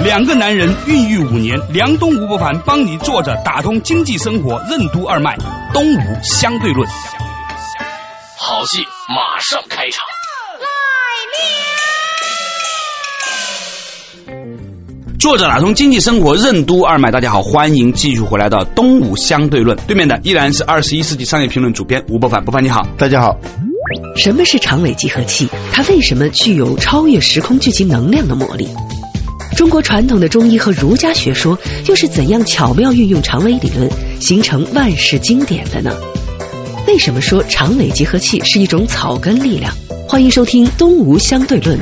两个男人孕育五年，梁东吴伯凡帮你坐着打通经济生活任督二脉，东吴相对论。好戏马上开场。作者打通经济生活任督二脉，大家好，欢迎继续回来到东吴相对论。对面的依然是二十一世纪商业评论主编吴伯凡，伯凡你好，大家好。什么是长尾集合器？它为什么具有超越时空聚集能量的魔力？中国传统的中医和儒家学说又是怎样巧妙运用长尾理论，形成万世经典的呢？为什么说长尾集合器是一种草根力量？欢迎收听东吴相对论。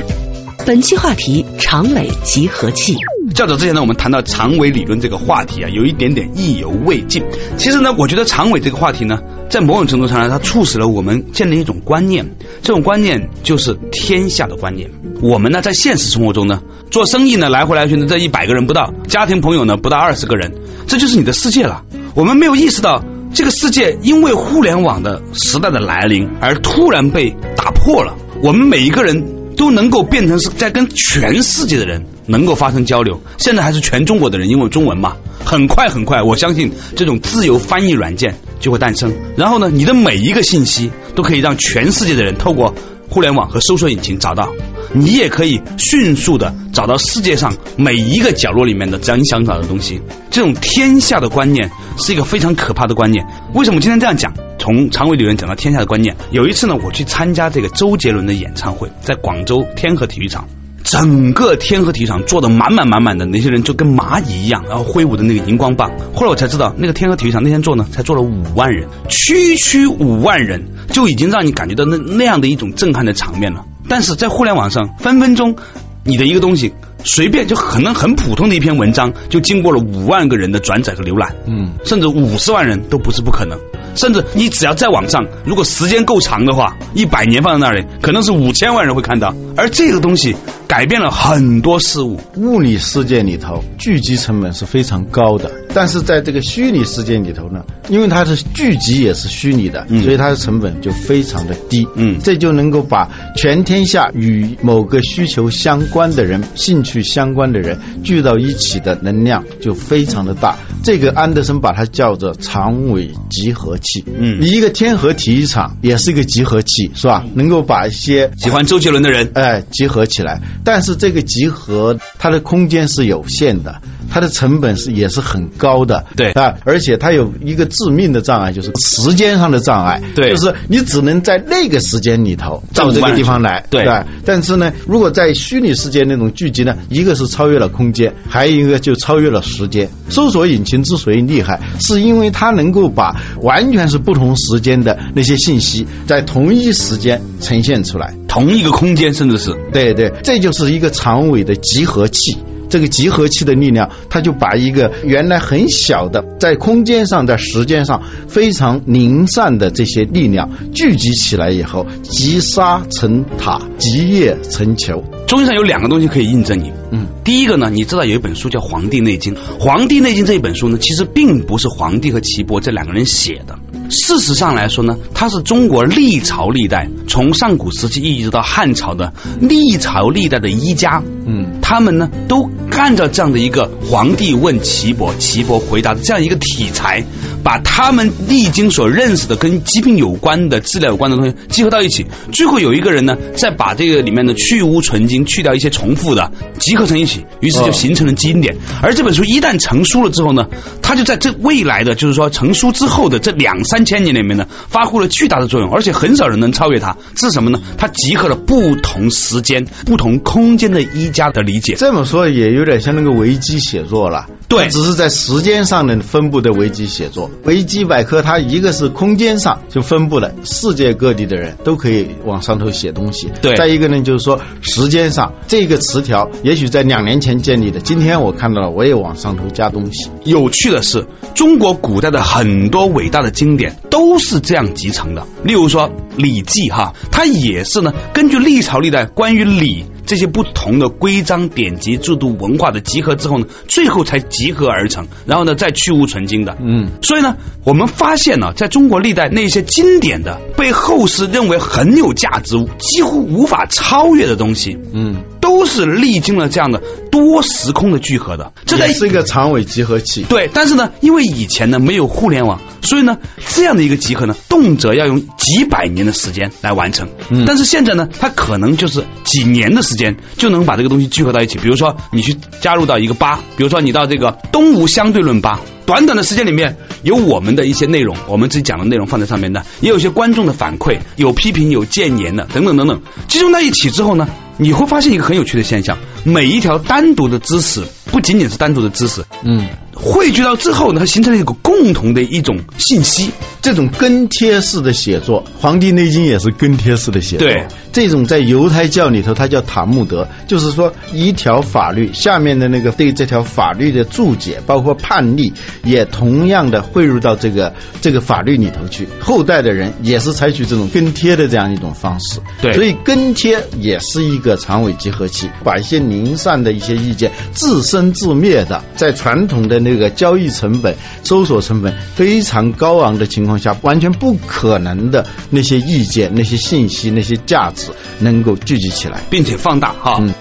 本期话题：长尾集合器。较早之前呢，我们谈到长尾理论这个话题啊，有一点点意犹未尽。其实呢，我觉得长尾这个话题呢，在某种程度上呢，它促使了我们建立一种观念，这种观念就是天下的观念。我们呢，在现实生活中呢，做生意呢，来回来去呢，这一百个人不到，家庭朋友呢，不到二十个人，这就是你的世界了。我们没有意识到，这个世界因为互联网的时代的来临而突然被打破了。我们每一个人。都能够变成是在跟全世界的人能够发生交流，现在还是全中国的人，因为中文嘛，很快很快，我相信这种自由翻译软件就会诞生。然后呢，你的每一个信息都可以让全世界的人透过互联网和搜索引擎找到，你也可以迅速的找到世界上每一个角落里面的只要你想找的东西。这种天下的观念是一个非常可怕的观念。为什么今天这样讲？从长尾理论讲到天下的观念，有一次呢，我去参加这个周杰伦的演唱会，在广州天河体育场，整个天河体育场坐的满满满满的，那些人就跟蚂蚁一样，然后挥舞的那个荧光棒。后来我才知道，那个天河体育场那天坐呢，才坐了五万人，区区五万人就已经让你感觉到那那样的一种震撼的场面了。但是在互联网上，分分钟你的一个东西。随便就可能很普通的一篇文章，就经过了五万个人的转载和浏览，嗯，甚至五十万人都不是不可能。甚至你只要在网上，如果时间够长的话，一百年放在那里，可能是五千万人会看到。而这个东西改变了很多事物。物理世界里头聚集成本是非常高的，但是在这个虚拟世界里头呢，因为它是聚集也是虚拟的，所以它的成本就非常的低。嗯，这就能够把全天下与某个需求相关的人、兴趣相关的人聚到一起的能量就非常的大。这个安德森把它叫做长尾集合器。嗯，一个天河体育场也是一个集合器，是吧？能够把一些喜欢周杰伦的人。哎，集合起来，但是这个集合它的空间是有限的，它的成本是也是很高的，对啊，而且它有一个致命的障碍，就是时间上的障碍，对，就是你只能在那个时间里头到这个地方来，对，但是呢，如果在虚拟世界那种聚集呢，一个是超越了空间，还有一个就超越了时间。搜索引擎之所以厉害，是因为它能够把完全是不同时间的那些信息在同一时间呈现出来，同一个空间，甚至。是，对对，这就是一个长尾的集合器。这个集合器的力量，它就把一个原来很小的，在空间上、在时间上非常零散的这些力量聚集起来以后，积沙成塔，积叶成球。中医上有两个东西可以印证你。嗯，第一个呢，你知道有一本书叫《黄帝内经》，《黄帝内经》这一本书呢，其实并不是黄帝和岐伯这两个人写的。事实上来说呢，它是中国历朝历代，从上古时期一直到汉朝的历朝历代的医家，嗯，他们呢都。按照这样的一个皇帝问岐伯，岐伯回答的这样一个题材，把他们历经所认识的跟疾病有关的治疗有关的东西集合到一起，最后有一个人呢，再把这个里面的去污存精，去掉一些重复的，集合成一起，于是就形成了经典。而这本书一旦成书了之后呢，它就在这未来的就是说成书之后的这两三千年里面呢，发挥了巨大的作用，而且很少人能超越它。这是什么呢？它集合了不同时间、不同空间的医家的理解。这么说也有。点像那个维基写作了，对，只是在时间上的分布的维基写作。维基百科它一个是空间上就分布了世界各地的人都可以往上头写东西，对。再一个呢，就是说时间上这个词条也许在两年前建立的，今天我看到了，我也往上头加东西。有趣的是，中国古代的很多伟大的经典都是这样集成的。例如说《礼记》哈，它也是呢，根据历朝历代关于礼。这些不同的规章典籍、制度、文化的集合之后呢，最后才集合而成，然后呢再去无存精的。嗯，所以呢，我们发现呢，在中国历代那些经典的、被后世认为很有价值、几乎无法超越的东西，嗯，都是历经了这样的多时空的聚合的。这是一个长尾集合器。对，但是呢，因为以前呢没有互联网，所以呢，这样的一个集合呢，动辄要用几百年的时间来完成。嗯，但是现在呢，它可能就是几年的时。间就能把这个东西聚合到一起。比如说，你去加入到一个吧，比如说你到这个东吴相对论吧，短短的时间里面有我们的一些内容，我们自己讲的内容放在上面的，也有一些观众的反馈，有批评，有建言的，等等等等，集中在一起之后呢，你会发现一个很有趣的现象：每一条单独的知识，不仅仅是单独的知识，嗯。汇聚到之后呢，它形成了一个共同的一种信息，这种跟贴式的写作，《黄帝内经》也是跟贴式的写作。对，这种在犹太教里头，它叫塔木德，就是说一条法律下面的那个对这条法律的注解，包括判例，也同样的汇入到这个这个法律里头去。后代的人也是采取这种跟贴的这样一种方式。对，所以跟贴也是一个长尾集合器，把一些零散的一些意见自生自灭的，在传统的。那个交易成本、搜索成本非常高昂的情况下，完全不可能的那些意见、那些信息、那些价值能够聚集起来，并且放大哈。嗯。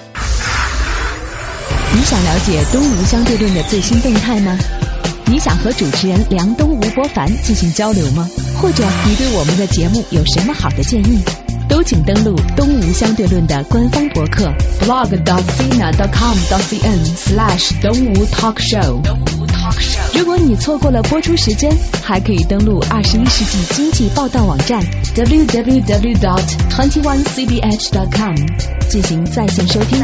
你想了解东吴相对论的最新动态吗？你想和主持人梁东、吴伯凡进行交流吗？或者你对我们的节目有什么好的建议？都请登录东吴相对论的官方博客 blog.sina.com.cn/slash 东吴 talk show。如果你错过了播出时间，还可以登录二十一世纪经济报道网站 www.dot.twenty-one.cbh.dot.com 进行在线收听。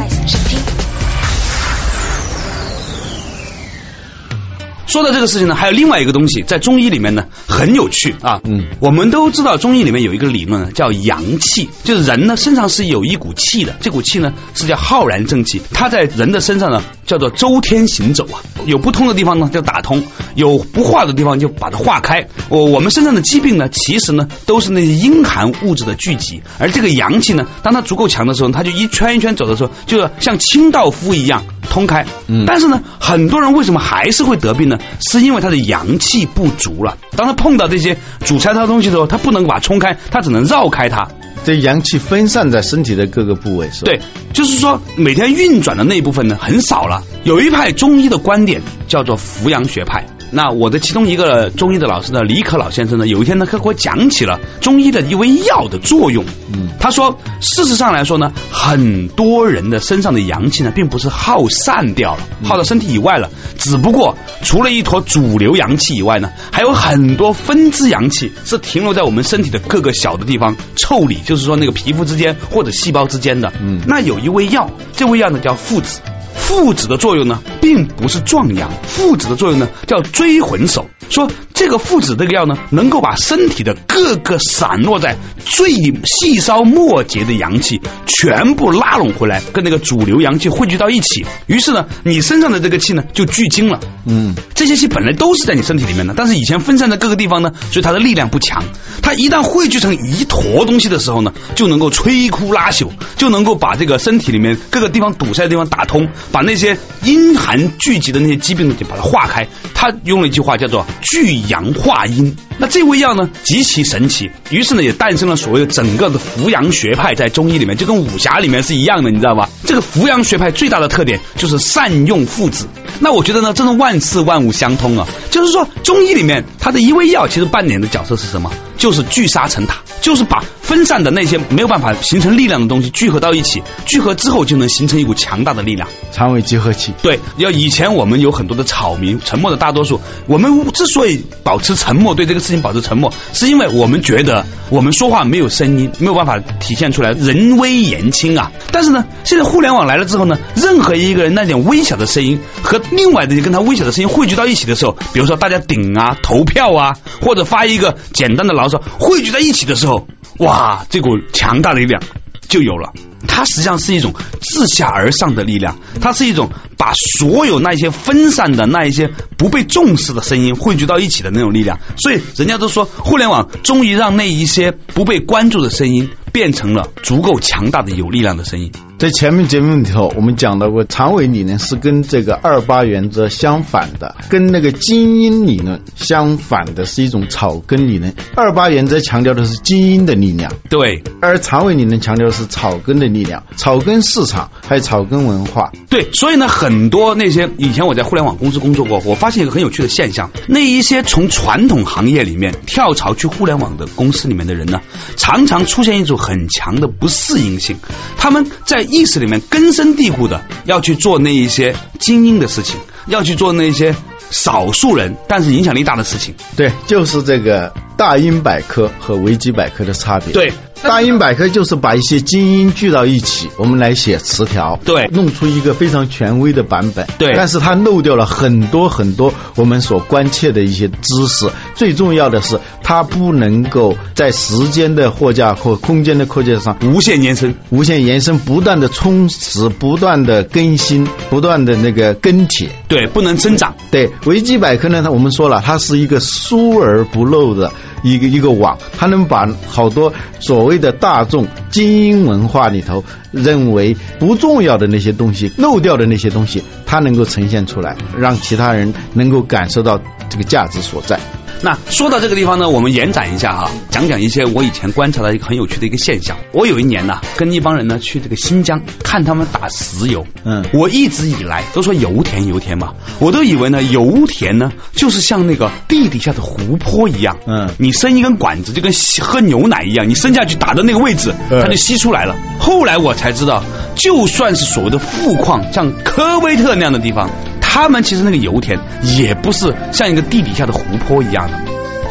说到这个事情呢，还有另外一个东西，在中医里面呢很有趣啊。嗯，我们都知道中医里面有一个理论呢，叫阳气，就是人呢身上是有一股气的，这股气呢是叫浩然正气，它在人的身上呢叫做周天行走啊，有不通的地方呢就打通，有不化的地方就把它化开。我我们身上的疾病呢，其实呢都是那些阴寒物质的聚集，而这个阳气呢，当它足够强的时候，它就一圈一圈走的时候，就像清道夫一样通开。嗯，但是呢，很多人为什么还是会得病呢？是因为他的阳气不足了。当他碰到这些主菜的东西的时候，他不能把它冲开，他只能绕开它。这阳气分散在身体的各个部位，是吧？对，就是说每天运转的那一部分呢，很少了。有一派中医的观点叫做扶阳学派。那我的其中一个中医的老师呢，李可老先生呢，有一天呢，他给我讲起了中医的一味药的作用。嗯，他说，事实上来说呢，很多人的身上的阳气呢，并不是耗散掉了，耗到身体以外了，只不过除了一坨主流阳气以外呢，还有很多分支阳气是停留在我们身体的各个小的地方腠理，就是说那个皮肤之间或者细胞之间的。嗯，那有一味药，这味药呢叫附子。附子的作用呢，并不是壮阳，附子的作用呢叫追魂手。说这个附子这个药呢，能够把身体的各个散落在最细稍末节的阳气全部拉拢回来，跟那个主流阳气汇聚到一起。于是呢，你身上的这个气呢就聚精了。嗯，这些气本来都是在你身体里面的，但是以前分散在各个地方呢，所以它的力量不强。它一旦汇聚成一坨东西的时候呢，就能够摧枯拉朽，就能够把这个身体里面各个地方堵塞的地方打通。把那些阴寒聚集的那些疾病呢，就把它化开。他用了一句话叫做“聚阳化阴”。那这味药呢，极其神奇。于是呢，也诞生了所谓的整个的扶阳学派，在中医里面就跟武侠里面是一样的，你知道吧？这个扶阳学派最大的特点就是善用附子。那我觉得呢，这种万事万物相通啊。就是说，中医里面它的一味药其实扮演的角色是什么？就是聚沙成塔，就是把分散的那些没有办法形成力量的东西聚合到一起，聚合之后就能形成一股强大的力量。肠胃集合器，对，要以前我们有很多的草民，沉默的大多数。我们之所以保持沉默，对这个事情保持沉默，是因为我们觉得我们说话没有声音，没有办法体现出来人微言轻啊。但是呢，现在互联网来了之后呢，任何一个人那点微小的声音和另外的跟他微小的声音汇聚到一起的时候，比如说大家顶啊、投票啊，或者发一个简单的牢骚，汇聚在一起的时候，哇，这股强大的力量就有了。它实际上是一种自下而上的力量，它是一种把所有那些分散的那一些不被重视的声音汇聚到一起的那种力量。所以人家都说，互联网终于让那一些不被关注的声音变成了足够强大的有力量的声音。在前面节目里头，我们讲到过，长尾理论是跟这个二八原则相反的，跟那个精英理论相反的是一种草根理论。二八原则强调的是精英的力量，对，而长尾理论强调的是草根的力量，草根市场还有草根文化。对，所以呢，很多那些以前我在互联网公司工作过，我发现一个很有趣的现象，那一些从传统行业里面跳槽去互联网的公司里面的人呢，常常出现一种很强的不适应性，他们在。意识里面根深蒂固的要去做那一些精英的事情，要去做那些少数人但是影响力大的事情。对，就是这个大英百科和维基百科的差别。对。大英百科就是把一些精英聚到一起，我们来写词条，对，弄出一个非常权威的版本，对。但是它漏掉了很多很多我们所关切的一些知识。最重要的是，它不能够在时间的货架或空间的扩建上无限延伸，无限延伸，不断的充实，不断的更新，不断的那个跟帖，对，不能增长。对，维基百科呢，它我们说了，它是一个疏而不漏的。一个一个网，它能把好多所谓的大众精英文化里头认为不重要的那些东西、漏掉的那些东西，它能够呈现出来，让其他人能够感受到这个价值所在。那说到这个地方呢，我们延展一下哈，讲讲一些我以前观察到一个很有趣的一个现象。我有一年呢，跟一帮人呢去这个新疆看他们打石油。嗯，我一直以来都说油田油田嘛，我都以为呢油田呢就是像那个地底下的湖泊一样。嗯，你伸一根管子就跟喝牛奶一样，你伸下去打的那个位置，它就吸出来了。后来我才知道，就算是所谓的富矿，像科威特那样的地方。他们其实那个油田也不是像一个地底下的湖泊一样的，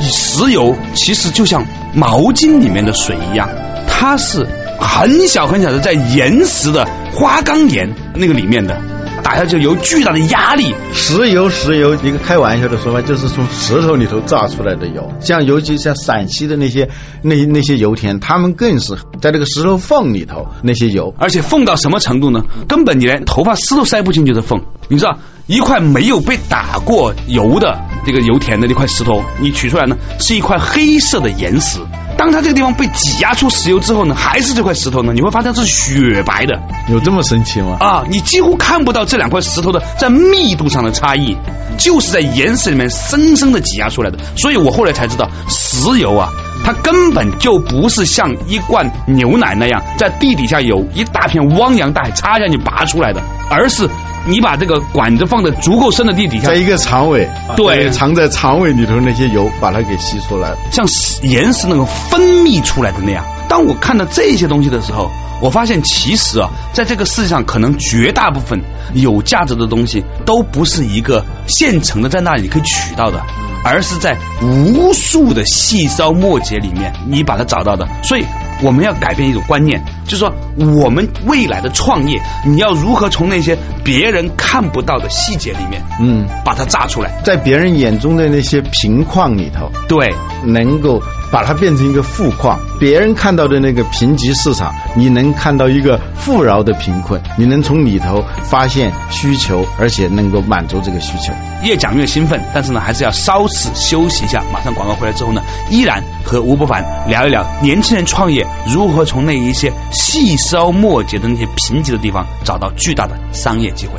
石油其实就像毛巾里面的水一样，它是很小很小的在岩石的花岗岩那个里面的。打下去有巨大的压力，石油石油一个开玩笑的说法，就是从石头里头榨出来的油。像尤其像陕西的那些那那些油田，他们更是在这个石头缝里头那些油，而且缝到什么程度呢？根本你连头发丝都塞不进去的缝。你知道，一块没有被打过油的这个油田的那块石头，你取出来呢，是一块黑色的岩石。当它这个地方被挤压出石油之后呢，还是这块石头呢？你会发现是雪白的，有这么神奇吗？啊，你几乎看不到这两块石头的在密度上的差异，就是在岩石里面生生的挤压出来的。所以我后来才知道，石油啊，它根本就不是像一罐牛奶那样，在地底下有一大片汪洋大海插下去拔出来的，而是。你把这个管子放在足够深的地底下，在一个肠尾，对，藏在肠尾里头那些油，把它给吸出来，像岩石那个分泌出来的那样。当我看到这些东西的时候，我发现其实啊，在这个世界上，可能绝大部分有价值的东西，都不是一个现成的在那里可以取到的，而是在无数的细枝末节里面，你把它找到的。所以。我们要改变一种观念，就是说，我们未来的创业，你要如何从那些别人看不到的细节里面，嗯，把它炸出来，在别人眼中的那些贫矿里头，对，能够。把它变成一个富矿，别人看到的那个贫瘠市场，你能看到一个富饶的贫困，你能从里头发现需求，而且能够满足这个需求。越讲越兴奋，但是呢，还是要稍事休息一下。马上广告回来之后呢，依然和吴伯凡聊一聊年轻人创业如何从那一些细枝末节的那些贫瘠的地方找到巨大的商业机会。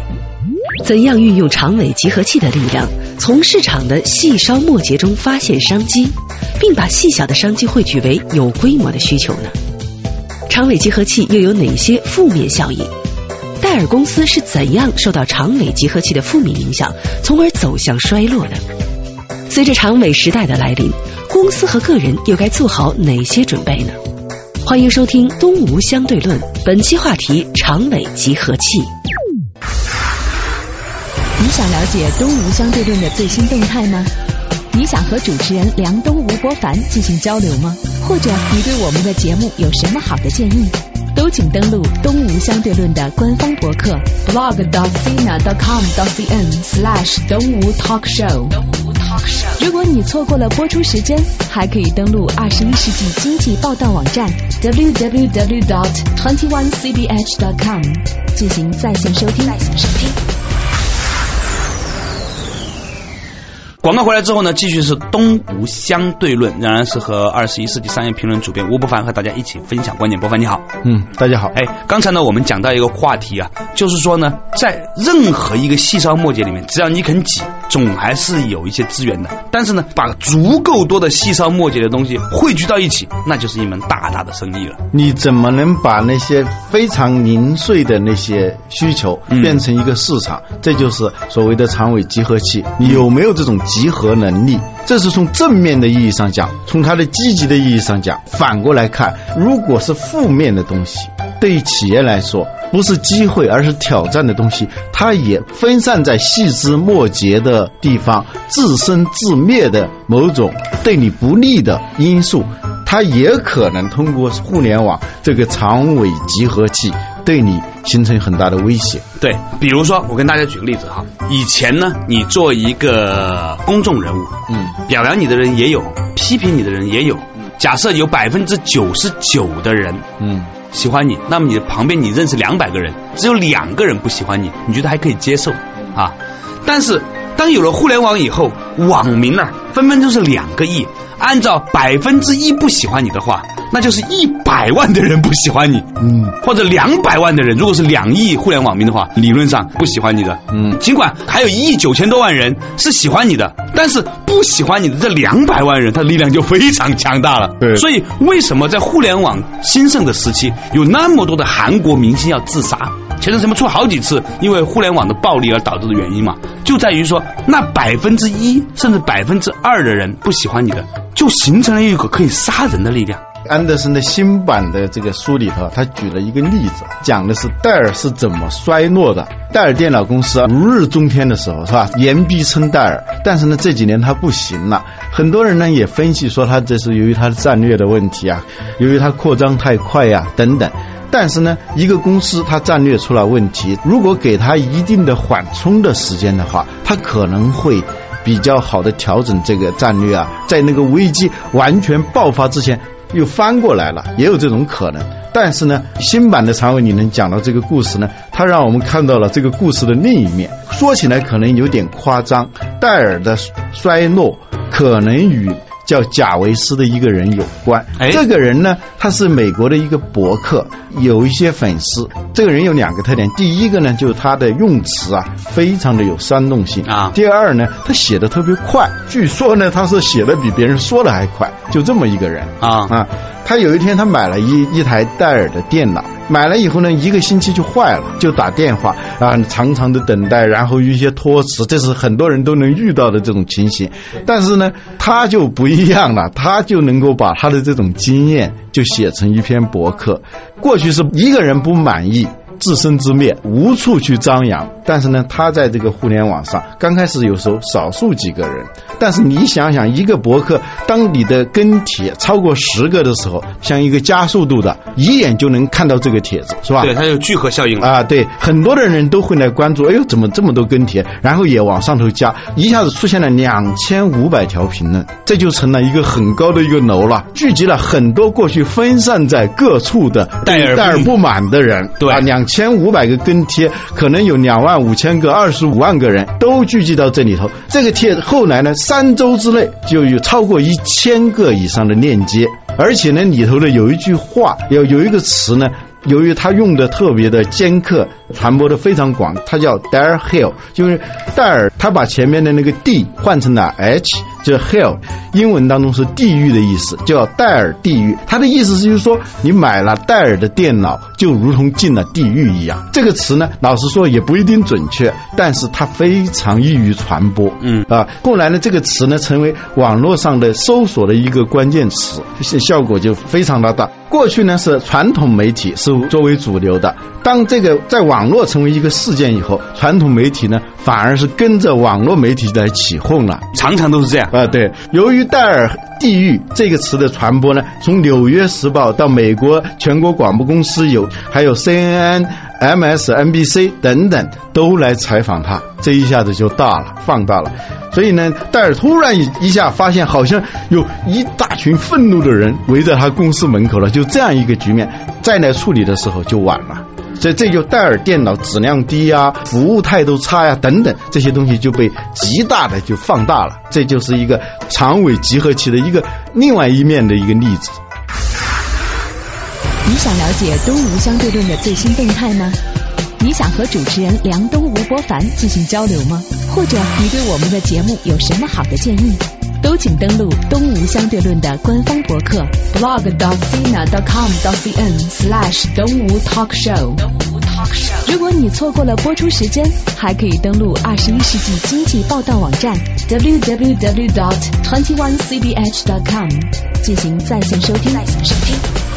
怎样运用长尾集合器的力量，从市场的细梢末节中发现商机，并把细小的商机汇聚为有规模的需求呢？长尾集合器又有哪些负面效应？戴尔公司是怎样受到长尾集合器的负面影响，从而走向衰落的？随着长尾时代的来临，公司和个人又该做好哪些准备呢？欢迎收听《东吴相对论》，本期话题：长尾集合器。你想了解东吴相对论的最新动态吗？你想和主持人梁东、吴伯凡进行交流吗？或者你对我们的节目有什么好的建议？都请登录东吴相对论的官方博客 blog.sina.com.cn/slash 东吴 talk show。如果你错过了播出时间，还可以登录二十一世纪经济报道网站 www.dot twenty one cbh.dot com 进行在线收听。广告回来之后呢，继续是东吴相对论，仍然是和二十一世纪商业评论主编吴伯凡和大家一起分享观点。伯凡你好，嗯，大家好。哎，刚才呢我们讲到一个话题啊，就是说呢，在任何一个细枝末节里面，只要你肯挤，总还是有一些资源的。但是呢，把足够多的细枝末节的东西汇聚到一起，那就是一门大大的生意了。你怎么能把那些非常零碎的那些需求变成一个市场？这就是所谓的长尾集合器。你有没有这种？集合能力，这是从正面的意义上讲；从它的积极的意义上讲，反过来看，如果是负面的东西，对于企业来说，不是机会，而是挑战的东西，它也分散在细枝末节的地方，自生自灭的某种对你不利的因素，它也可能通过互联网这个长尾集合器。对你形成很大的威胁。对，比如说，我跟大家举个例子哈，以前呢，你做一个公众人物，嗯，表扬你的人也有，批评你的人也有。假设有百分之九十九的人，嗯，喜欢你，那么你的旁边你认识两百个人，只有两个人不喜欢你，你觉得还可以接受啊？但是当有了互联网以后，网民呢，分分钟是两个亿。按照百分之一不喜欢你的话，那就是一百万的人不喜欢你，嗯，或者两百万的人，如果是两亿互联网民的话，理论上不喜欢你的，嗯，尽管还有一亿九千多万人是喜欢你的，但是不喜欢你的这两百万人，他的力量就非常强大了。对，所以为什么在互联网兴盛的时期，有那么多的韩国明星要自杀？前段时间出好几次因为互联网的暴力而导致的原因嘛，就在于说那百分之一甚至百分之二的人不喜欢你的。就形成了一个可以杀人的力量。安德森的新版的这个书里头，他举了一个例子，讲的是戴尔是怎么衰落的。戴尔电脑公司如日中天的时候，是吧？言必称戴尔，但是呢，这几年它不行了。很多人呢也分析说，它这是由于它的战略的问题啊，由于它扩张太快呀等等。但是呢，一个公司它战略出了问题，如果给它一定的缓冲的时间的话，它可能会。比较好的调整这个战略啊，在那个危机完全爆发之前又翻过来了，也有这种可能。但是呢，新版的长尾你能讲到这个故事呢，它让我们看到了这个故事的另一面。说起来可能有点夸张，戴尔的衰落可能与。叫贾维斯的一个人有关，这个人呢，他是美国的一个博客，有一些粉丝。这个人有两个特点，第一个呢，就是他的用词啊，非常的有煽动性啊。第二呢，他写的特别快，据说呢，他是写的比别人说的还快，就这么一个人啊啊。他有一天他买了一一台戴尔的电脑。买了以后呢，一个星期就坏了，就打电话啊，长长的等待，然后一些托词，这是很多人都能遇到的这种情形。但是呢，他就不一样了，他就能够把他的这种经验就写成一篇博客。过去是一个人不满意。自生自灭，无处去张扬。但是呢，他在这个互联网上，刚开始有时候少数几个人。但是你想想，一个博客，当你的跟帖超过十个的时候，像一个加速度的，一眼就能看到这个帖子，是吧？对，它有聚合效应啊。对，很多的人都会来关注。哎呦，怎么这么多跟帖？然后也往上头加，一下子出现了两千五百条评论，这就成了一个很高的一个楼了，聚集了很多过去分散在各处的戴尔戴尔不满的人。对啊，两。千五百个跟帖，可能有两万五千个、二十五万个人都聚集到这里头。这个帖后来呢，三周之内就有超过一千个以上的链接，而且呢，里头呢有一句话，有有一个词呢。由于他用的特别的尖刻，传播的非常广，它叫 Dare Hill，就是戴尔，他把前面的那个 D 换成了 H，叫 hell，英文当中是地狱的意思，叫戴尔地狱。它的意思是就是说，你买了戴尔的电脑，就如同进了地狱一样。这个词呢，老实说也不一定准确，但是它非常易于传播。嗯啊，后来呢，这个词呢成为网络上的搜索的一个关键词，效果就非常的大。过去呢是传统媒体是作为主流的，当这个在网络成为一个事件以后，传统媒体呢反而是跟着网络媒体来起哄了，常常都是这样啊。对，由于戴尔地狱这个词的传播呢，从《纽约时报》到美国全国广播公司有，还有 CNN、MSNBC 等等都来采访他，这一下子就大了，放大了。所以呢，戴尔突然一一下发现，好像有一大群愤怒的人围在他公司门口了，就这样一个局面，再来处理的时候就晚了。所以这就戴尔电脑质量低呀，服务态度差呀，等等这些东西就被极大的就放大了。这就是一个长尾集合器的一个另外一面的一个例子。你想了解东吴相对论的最新动态吗？你想和主持人梁东、吴伯凡进行交流吗？或者你对我们的节目有什么好的建议？都请登录东吴相对论的官方博客 blog.sina.com.cn/slash 东吴 talk show。东吴 talk show。如果你错过了播出时间，还可以登录二十一世纪经济报道网站 www.dot.twenty-one.cbh.dot.com 进行在线收听。在线收听。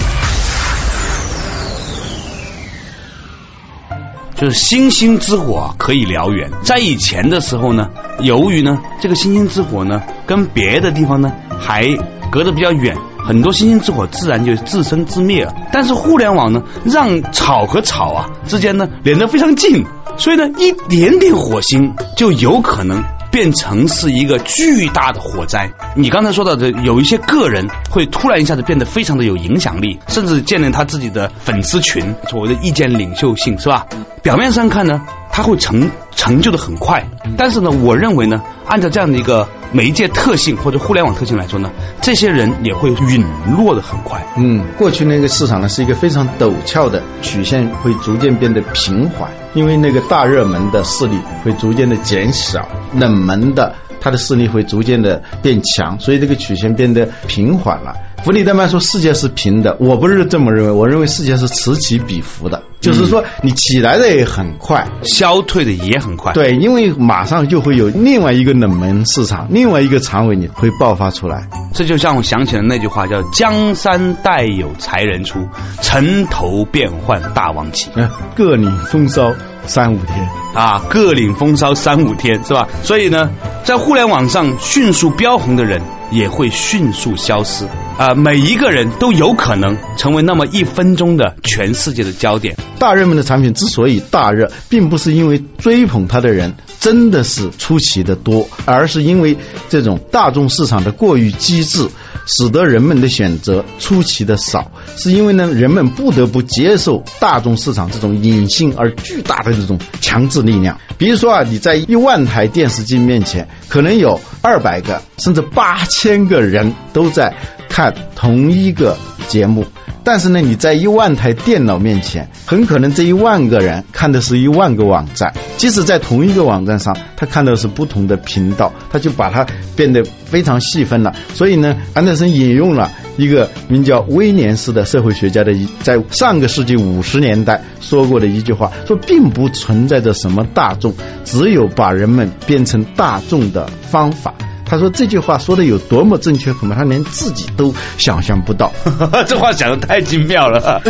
就是星星之火可以燎原，在以前的时候呢，由于呢这个星星之火呢跟别的地方呢还隔得比较远，很多星星之火自然就自生自灭了。但是互联网呢，让草和草啊之间呢连得非常近，所以呢一点点火星就有可能。变成是一个巨大的火灾。你刚才说到的，有一些个人会突然一下子变得非常的有影响力，甚至建立他自己的粉丝群，所谓的意见领袖性，是吧？表面上看呢，他会成成就的很快，但是呢，我认为呢，按照这样的一个媒介特性或者互联网特性来说呢，这些人也会陨落的很快。嗯，过去那个市场呢是一个非常陡峭的曲线，会逐渐变得平缓。因为那个大热门的势力会逐渐的减小，冷门的它的势力会逐渐的变强，所以这个曲线变得平缓了。弗里德曼说世界是平的，我不是这么认为，我认为世界是此起彼伏的，就是说你起来的也很快，消退的也很快。对，因为马上就会有另外一个冷门市场，另外一个长尾你会爆发出来。这就像我想起了那句话，叫“江山代有才人出，城头变幻大王旗”。嗯，各领风骚三五天啊，各领风骚三五天是吧？所以呢，在互联网上迅速飙红的人。也会迅速消失啊！每一个人都有可能成为那么一分钟的全世界的焦点。大热门的产品之所以大热，并不是因为追捧它的人真的是出奇的多，而是因为这种大众市场的过于机智。使得人们的选择出奇的少，是因为呢，人们不得不接受大众市场这种隐性而巨大的这种强制力量。比如说啊，你在一万台电视机面前，可能有二百个甚至八千个人都在看同一个节目。但是呢，你在一万台电脑面前，很可能这一万个人看的是一万个网站，即使在同一个网站上，他看到是不同的频道，他就把它变得非常细分了。所以呢，安德森引用了一个名叫威廉斯的社会学家的一在上个世纪五十年代说过的一句话，说并不存在着什么大众，只有把人们变成大众的方法。他说这句话说的有多么正确，恐怕他连自己都想象不到。这话讲的太精妙了。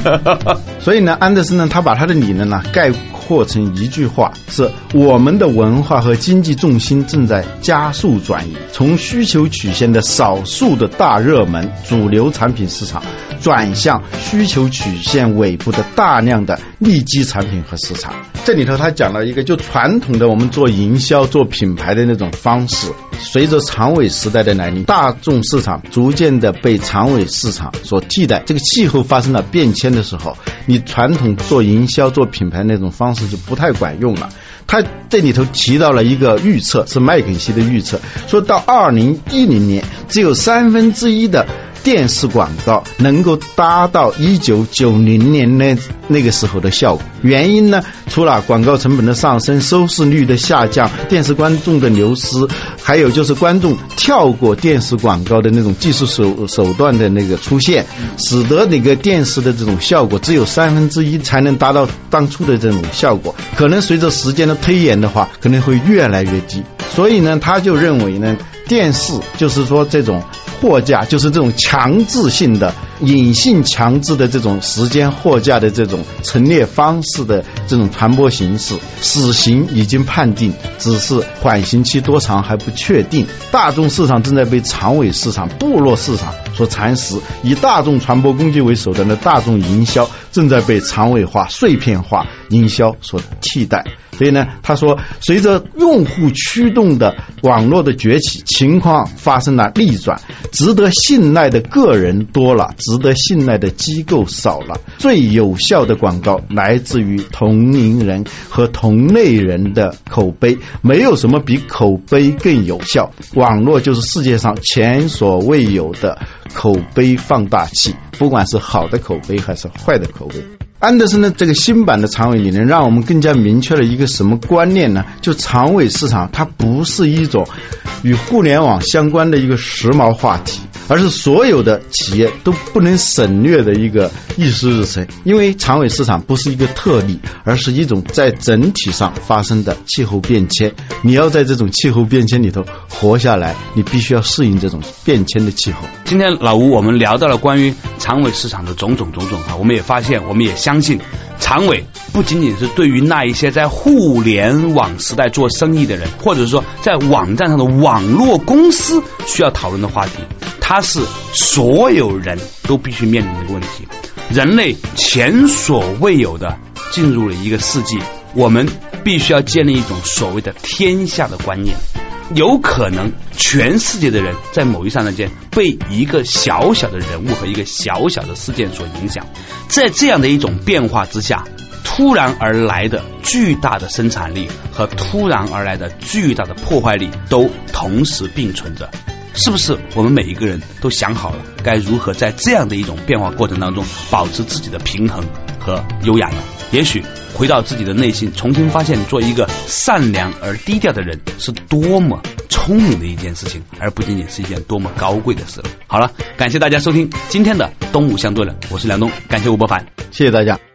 所以呢，安德森呢，他把他的理论呢概括成一句话：是我们的文化和经济重心正在加速转移，从需求曲线的少数的大热门主流产品市场，转向需求曲线尾部的大量的利基产品和市场。这里头他讲了一个，就传统的我们做营销、做品牌的那种方式。随着长尾时代的来临，大众市场逐渐的被长尾市场所替代。这个气候发生了变迁的时候，你传统做营销、做品牌那种方式就不太管用了。他这里头提到了一个预测，是麦肯锡的预测，说到二零一零年，只有三分之一的。电视广告能够达到一九九零年那那个时候的效果，原因呢，除了广告成本的上升、收视率的下降、电视观众的流失，还有就是观众跳过电视广告的那种技术手手段的那个出现，使得那个电视的这种效果只有三分之一才能达到当初的这种效果，可能随着时间的推延的话，可能会越来越低。所以呢，他就认为呢，电视就是说这种。货架就是这种强制性的、隐性强制的这种时间货架的这种陈列方式的这种传播形式，死刑已经判定，只是缓刑期多长还不确定。大众市场正在被长尾市场、部落市场所蚕食，以大众传播工具为手段的大众营销正在被长尾化、碎片化营销所替代。所以呢，他说，随着用户驱动的网络的崛起，情况发生了逆转，值得信赖的个人多了，值得信赖的机构少了。最有效的广告来自于同龄人和同类人的口碑，没有什么比口碑更有效。网络就是世界上前所未有的口碑放大器，不管是好的口碑还是坏的口碑。安德森的这个新版的长尾理论，让我们更加明确了一个什么观念呢？就长尾市场，它不是一种与互联网相关的一个时髦话题。而是所有的企业都不能省略的一个议事日程，因为长尾市场不是一个特例，而是一种在整体上发生的气候变迁。你要在这种气候变迁里头活下来，你必须要适应这种变迁的气候。今天老吴，我们聊到了关于长尾市场的种种种种啊，我们也发现，我们也相信。常委不仅仅是对于那一些在互联网时代做生意的人，或者说在网站上的网络公司需要讨论的话题，它是所有人都必须面临的一个问题。人类前所未有的进入了一个世纪，我们必须要建立一种所谓的天下的观念。有可能全世界的人在某一刹那间被一个小小的人物和一个小小的事件所影响，在这样的一种变化之下，突然而来的巨大的生产力和突然而来的巨大的破坏力都同时并存着，是不是？我们每一个人都想好了该如何在这样的一种变化过程当中保持自己的平衡和优雅呢？也许回到自己的内心，重新发现做一个善良而低调的人是多么聪明的一件事情，而不仅仅是一件多么高贵的事。好了，感谢大家收听今天的东吴相对论，我是梁东，感谢吴伯凡，谢谢大家。